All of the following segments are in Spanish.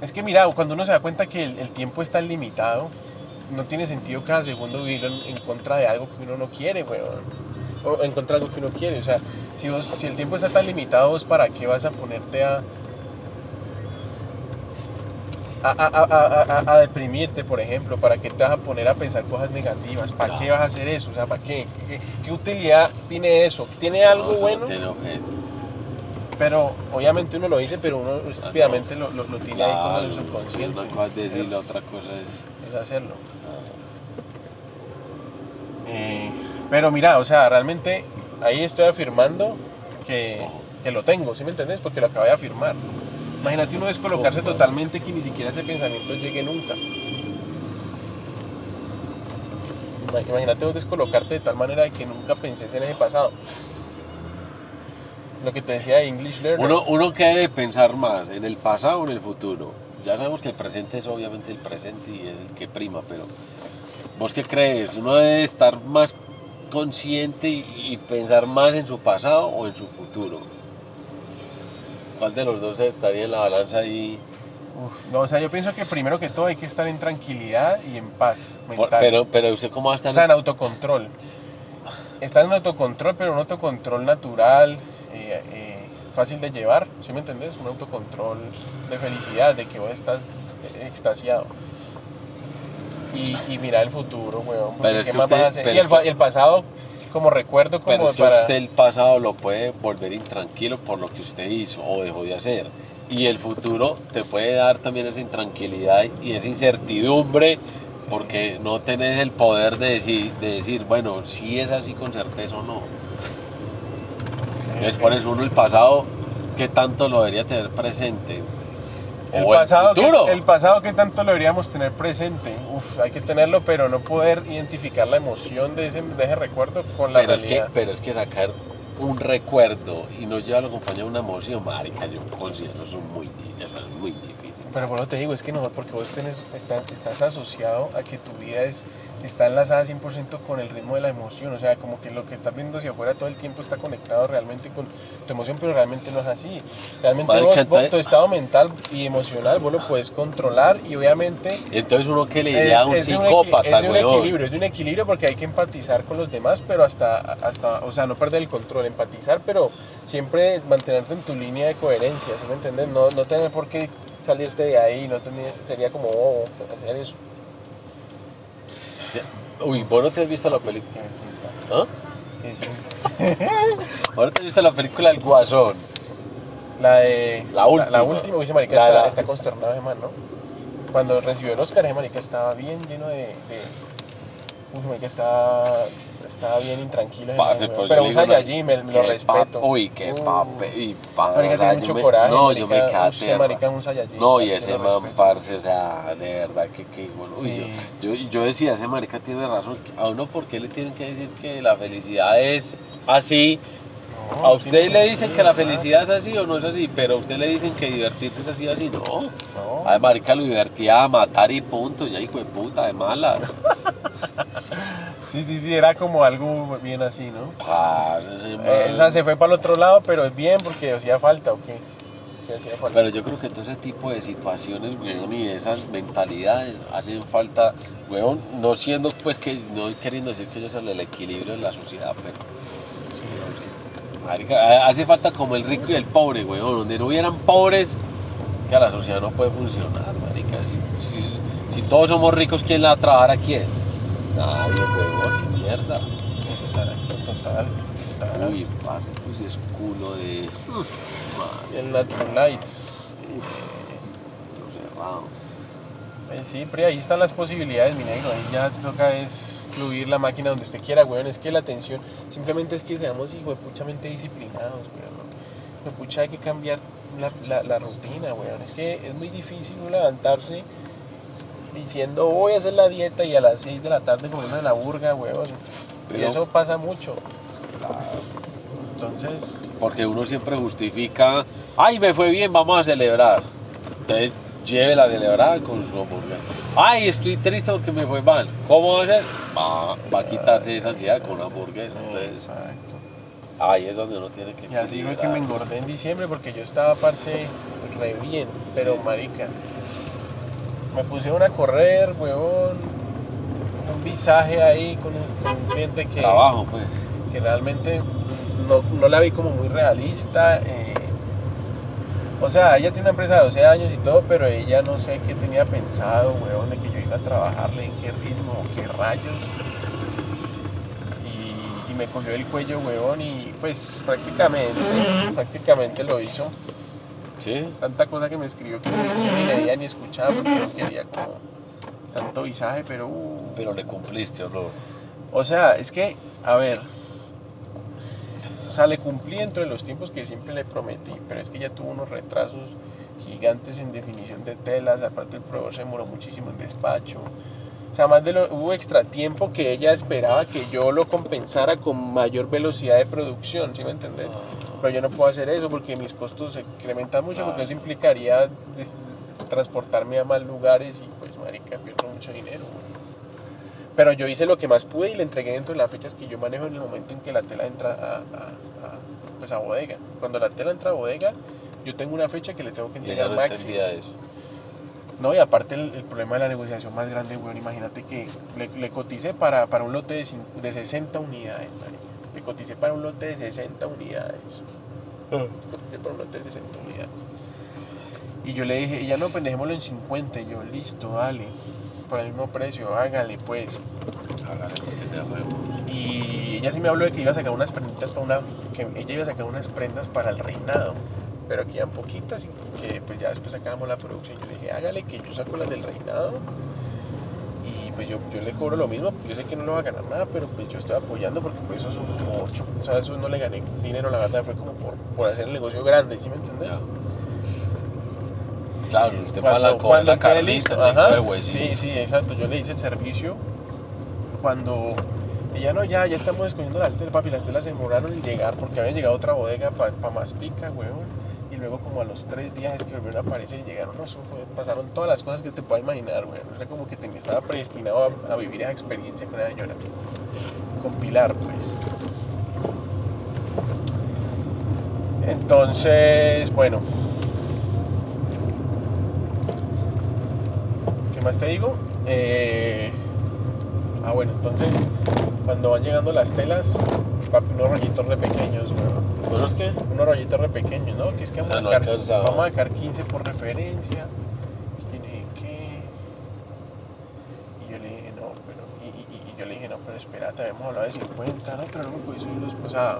Es que mira, cuando uno se da cuenta que el, el tiempo está limitado, no tiene sentido cada segundo vivir en, en contra de algo que uno no quiere, weón. O en contra de algo que uno quiere. O sea, si, vos, si el tiempo está tan limitado, ¿vos ¿para qué vas a ponerte a, a, a, a, a, a deprimirte, por ejemplo? ¿Para qué te vas a poner a pensar cosas negativas? ¿Para qué vas a hacer eso? O sea, ¿para qué? ¿Qué, qué utilidad tiene eso? ¿Tiene algo No, eso no bueno? tiene objeto. Pero obviamente uno lo dice, pero uno estúpidamente lo, lo, lo tiene ahí como en el subconsciente. Una cosa es decirlo, otra cosa es. Es hacerlo. Eh, pero mira, o sea, realmente ahí estoy afirmando que, que lo tengo, ¿sí me entendés? Porque lo acabé de afirmar. Imagínate uno descolocarse totalmente que ni siquiera ese pensamiento llegue nunca. Ima- Imagínate vos descolocarte de tal manera de que nunca pensés en ese pasado. Lo que te decía de English Learner. Uno, uno que debe pensar más en el pasado o en el futuro. Ya sabemos que el presente es obviamente el presente y es el que prima, pero ¿vos qué crees? ¿Uno debe estar más consciente y, y pensar más en su pasado o en su futuro? ¿Cuál de los dos estaría en la balanza ahí? Uf, no, o sea, yo pienso que primero que todo hay que estar en tranquilidad y en paz Por- mental. pero, pero usted cómo va a estar... O sea, en autocontrol. Estar en autocontrol, pero un autocontrol natural, eh, eh, fácil de llevar, ¿sí me entendés? Un autocontrol de felicidad, de que vos estás eh, extasiado. Y, y mirar el futuro, weón. Pero es ¿qué que más usted- vas a hacer? pero Y el, es que- fa- el pasado, como recuerdo, como Pero es que para... usted el pasado lo puede volver intranquilo por lo que usted hizo o dejó de hacer. Y el futuro te puede dar también esa intranquilidad y esa incertidumbre porque no tenés el poder de decir, de decir, bueno, si es así con certeza o no. Entonces por eso uno el pasado, ¿qué tanto lo debería tener presente? El o pasado, el que, el pasado que tanto lo deberíamos tener presente. Uf, hay que tenerlo, pero no poder identificar la emoción de ese, de ese recuerdo con la pero, es que, realidad. pero es que sacar un recuerdo y no llevarlo acompañado de una emoción, marica, yo considero eso muy, eso es muy difícil. Pero por eso te digo, es que no, porque vos tenés, está- estás asociado a que tu vida es, está enlazada 100% con el ritmo de la emoción. O sea, como que lo que estás viendo hacia afuera todo el tiempo está conectado realmente con tu emoción, pero realmente no es así. Realmente vos, tu estado mental y emocional vos lo puedes controlar y obviamente... Entonces uno que le diría a un de un equi- psicópata, es de un equilibrio, es de un equilibrio porque hay que empatizar con los demás, pero hasta, hasta, o sea, no perder el control, empatizar, pero siempre mantenerte en tu línea de coherencia, ¿sí me entiendes? No, no tener por qué salirte de ahí, no tener, sería como bobo hacer eso. Uy, vos no te has visto la película. ¿Ah? que sí. ¿Vos no te has visto la película El Guasón? La de... La última. La, última, ese marica La- está, la- está consternado, ese man, ¿no? Cuando recibió el Oscar, ese marica estaba bien lleno de... de uy, marica estaba, estaba bien intranquilo. man, pues, pero un Saiyajin, me, lo qué respeto. Uy, qué pape. Y Marica tiene mucho me- coraje. No, marica, yo me aterra. marica es un Saiyajin. No, y ese man, respeto. parce, o sea, de verdad que, que bueno. Sí. yo, yo, yo decía, ese marica tiene razón. A uno, ¿por qué le tienen que decir que la felicidad es así? No, A usted tiene le dicen que la felicidad es así o no es así, pero a usted le dicen que divertirse es así o así, no. No. Ay, marica, lo divertía a matar y punto, ya hijo de puta, de mala. Sí, sí, sí, era como algo bien así, ¿no? Parce, ese Eh, o sea, se fue para el otro lado, pero es bien porque hacía falta, ¿o qué? Sí, hacía falta. Pero yo creo que todo ese tipo de situaciones, weón, y esas mentalidades hacen falta, weón, no siendo, pues, que no queriendo decir que yo soy el equilibrio de la sociedad, pero... marica, hace falta como el rico y el pobre, weón, donde no hubieran pobres, que la sociedad no puede funcionar, marica. Si, si- si todos somos ricos, ¿quién la va a trabajar a quién? Nadie, qué mierda. Exacto, total. total. Uy, parce, esto sí es culo de... Uf, madre, El Natural Light. cerrado. Eh, sí, pero ahí están las posibilidades, mi negro. Ahí ya toca es fluir la máquina donde usted quiera, weón. Es que la atención simplemente es que seamos hijo de puchamente disciplinados, weón. Hijo de pucha hay que cambiar la, la, la rutina, weón. Es que es muy difícil levantarse diciendo voy a hacer la dieta y a las 6 de la tarde comiendo en la burga. Y Pero- eso pasa mucho. Entonces, Porque uno siempre justifica, ay, me fue bien, vamos a celebrar. Entonces, lleve la celebrada con su hamburguesa. Ay, estoy triste porque me fue mal. ¿Cómo va a ser? Va, va a quitarse esa ansiedad con una hamburguesa. Entonces, exacto. ahí es donde uno tiene que Y así fue que me engordé en diciembre porque yo estaba, parce, re bien. Pero, Sí. marica, me pusieron a correr, weón, un visaje ahí con un, con un cliente que, Trabajo, pues. que realmente no, no la vi como muy realista. eh, o sea, ella tiene una empresa de 12 años y todo, pero ella no sé qué tenía pensado, weón, de que yo iba a trabajarle, en qué ritmo, qué rayos. Y, y me cogió el cuello, weón, y pues prácticamente, prácticamente lo hizo. Sí. Tanta cosa que me escribió que ni leía ni escuchaba porque no quería como tanto visaje, pero... uh, Pero le cumpliste, ¿o no? o sea, es que, a ver, o sea, le cumplí dentro de los tiempos que siempre le prometí, pero es que ya tuvo unos retrasos gigantes en definición de telas, aparte el proveedor se demoró muchísimo en despacho. O sea, más de lo, hubo extra tiempo que ella esperaba que yo lo compensara con mayor velocidad de producción, ¿sí me entendés? Pero yo no puedo hacer eso porque mis costos se incrementan mucho, porque eso implicaría transportarme a más lugares y pues, marica, pierdo mucho dinero. güey. Pero yo hice lo que más pude y le entregué dentro de las fechas que yo manejo en el momento en que la tela entra a, a- a, pues a bodega. Cuando la tela entra a bodega, yo tengo una fecha que le tengo que entregar no máximo. eso. No, y aparte el, el problema de la negociación más grande, weón, imagínate que le, le coticé para, para un lote de, de 60 unidades, marica. Le coticé para un lote de 60 unidades. Le coticé para un lote de 60 unidades. Y yo le dije, ella no, pues dejémoslo en 50. Y yo, listo, dale. Por el mismo precio, hágale pues. Hágale porque se remo. Y ella sí me habló de que iba a sacar unas prenditas para una. que ella iba a sacar unas prendas para el reinado. Pero que eran poquitas y que pues ya después sacábamos la producción. Yo le dije, hágale que yo saco las del reinado. Pues yo, yo le cobro lo mismo, yo sé que no le va a ganar nada, pero pues yo estoy apoyando porque pues eso son como ocho, o sea, eso no le gané dinero, la verdad, fue como por, por hacer el negocio grande, ¿sí me entendés? Ya. Claro, usted para la, cuando, coger la cuando quede carnita, listo, le ajá, sí, sí, exacto, yo le hice el servicio cuando ella no, ya, ya estamos escogiendo las telas, papi, las telas se demoraron en llegar porque había llegado otra bodega para pa más pica, weón, luego como a los tres días es que volvieron a aparecer y llegaron, no, fue- pasaron todas las cosas que te puedas imaginar, weón, era como que tenía, estaba predestinado a, vivir esa experiencia con la señora, con Pilar, pues. Entonces, bueno, ¿Qué más te digo? Eh, ah, bueno, entonces cuando van llegando las telas, papi, unos rollitos re pequeños, weón. Bueno, es que Unos rollitos re pequeños, ¿no? Que es que vamos, Ah, a, no sacar, alcanzaba. vamos a sacar 15 por referencia. Y yo le dije, ¿qué? Y yo le dije, no, pero. Y, y- y yo le dije, no, pero espérate, habíamos hablado de 50, no, pero no me puedes subir los. O sea,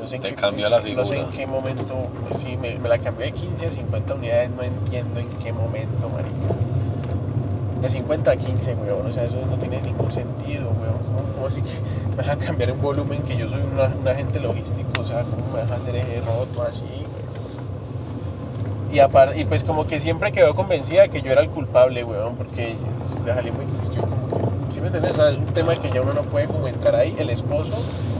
no sé en Te qué cambió la No sé en figura. qué momento. pues sí, me, me la cambió de 15 a 50 unidades, no entiendo en qué momento, marica. De 50 a 15, weón. O sea, eso no tiene ningún sentido, weón. ¿Cómo, cómo así que me vas a cambiar un volumen que yo soy una- un agente logístico? O sea, ¿cómo me vas a hacer ese roto así? Y, apar- y pues como que siempre quedó convencida de que yo era el culpable, weón, porque le salí muy... Yo como que, ¿sí me entiendes? O sea, es un tema que ya uno no puede como entrar ahí. El esposo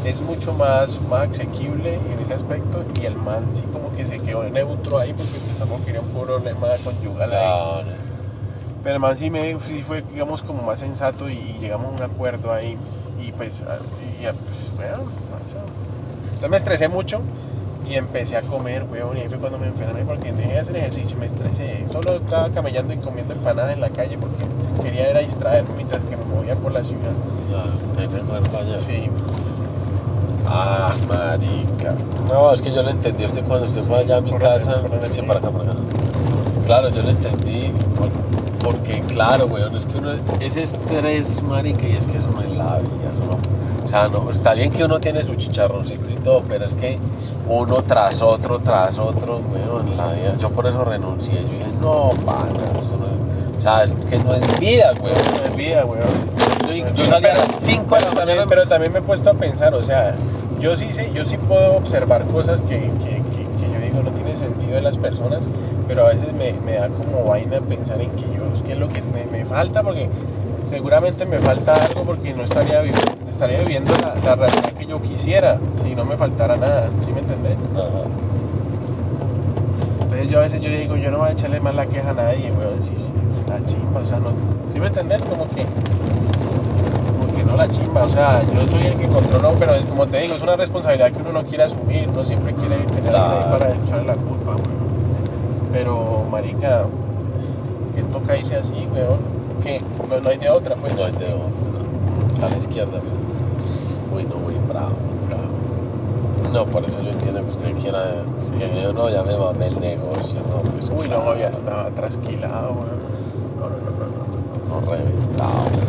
es mucho más, más asequible en ese aspecto y el man sí como que se quedó neutro ahí porque pues tampoco quería un problema conyugal ahí. Pero el man sí, me, sí fue, digamos, como más sensato y, y llegamos a un acuerdo ahí. Y pues, a- y, a- pues bueno, o sea, entonces me estresé mucho y empecé a comer, weón. Y ahí fue cuando me enfermé porque dejé de hacer ejercicio me estresé. Solo estaba camellando y comiendo empanadas en la calle porque quería era distraerme mientras que me movía por la ciudad. Te allá. Sí, Ah, marica. No, es que yo lo entendí. Usted cuando usted fue allá a mi Por casa. por donde Sí, fui. para acá, para acá. Claro, yo lo entendí. Porque, claro, weón, es que uno. Ese estrés, marica, y es que eso no es la vida. no- o sea, no, está bien que uno tiene su chicharroncito y todo, pero es que uno tras otro, tras otro, weón, la vida. Yo por eso renuncié. Yo dije, no, pana, esto no es. O sea, es que no es vida, weón. no es vida, weón. Yo, yo salía a las 5 de la mañana. pero también me he puesto a pensar, o sea, yo sí, sé, yo sí puedo observar cosas que, que- digo no tiene sentido en las personas, pero a veces me, me da como vaina pensar en que yo, que es lo que me, me falta, porque seguramente me falta algo porque no estaría, vivi- estaría viviendo la, la realidad que yo quisiera si no me faltara nada, ¿sí me entendés? Ajá. Entonces yo a veces yo digo, yo no voy a echarle más la queja a nadie, weón, sí, sí, la chimba, o sea, no, ¿sí me entendés? Como que, no la chimba, o sea, yo soy el que controlo, pero es- como te digo, es una responsabilidad que uno no quiere asumir, no siempre quiere tener Claro. para echarle la culpa, weón. Pero, marica, que toca irse así, weón. Que no, no hay de otra, pues. No hay de otra. A la izquierda, mira. Uy, no, muy bravo, bravo. No, por eso yo entiendo que usted quiera. Que yo no, ya me mamé el negocio, no, pues. Uy, no, ya estaba trasquilado, weón. No, no, no, no, no. No, reventado. Pero bueno,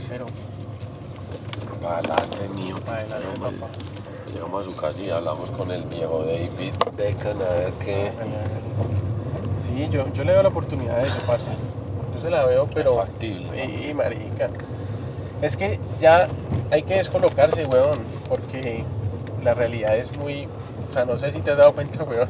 parcero. Para adelante, mío. Pa' adelante, Llegamos- papá. Llegamos a su casa y hablamos con el viejo David Beckham a ver qué. Sí, yo, yo le veo la oportunidad de eso, parce. Yo se la veo, pero. factible, ¿no? Sí, marica. Es que ya hay que descolocarse, weón. Porque la realidad es muy. O sea, no sé si te has dado cuenta, weón.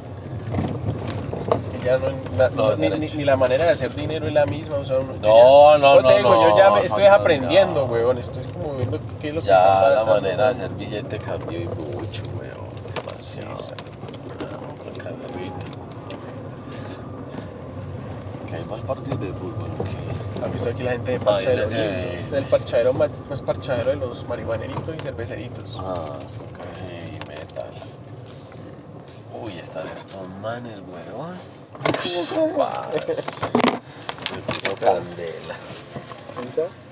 Que ya no. No, ni, derecho. ni- ni la manera de hacer dinero es la misma. O sea, No, no, yo no, te digo, yo ya no, me estoy no, aprendiendo, no. weón. Estoy como viendo qué es lo que está Ya la pasando, manera de hacer billete cambió y mucho, weón. Demasiado. Que hay más partidos de fútbol, ¿qué? ¿Has visto aquí la gente de parchadero? Este es el parchadero más, más parchadero de los marihuaneritos y cerveceritos. Ah, que heavy metal. Uy, están estos manes, weón. Parce. Me puso candela. ¿Sí, sabes?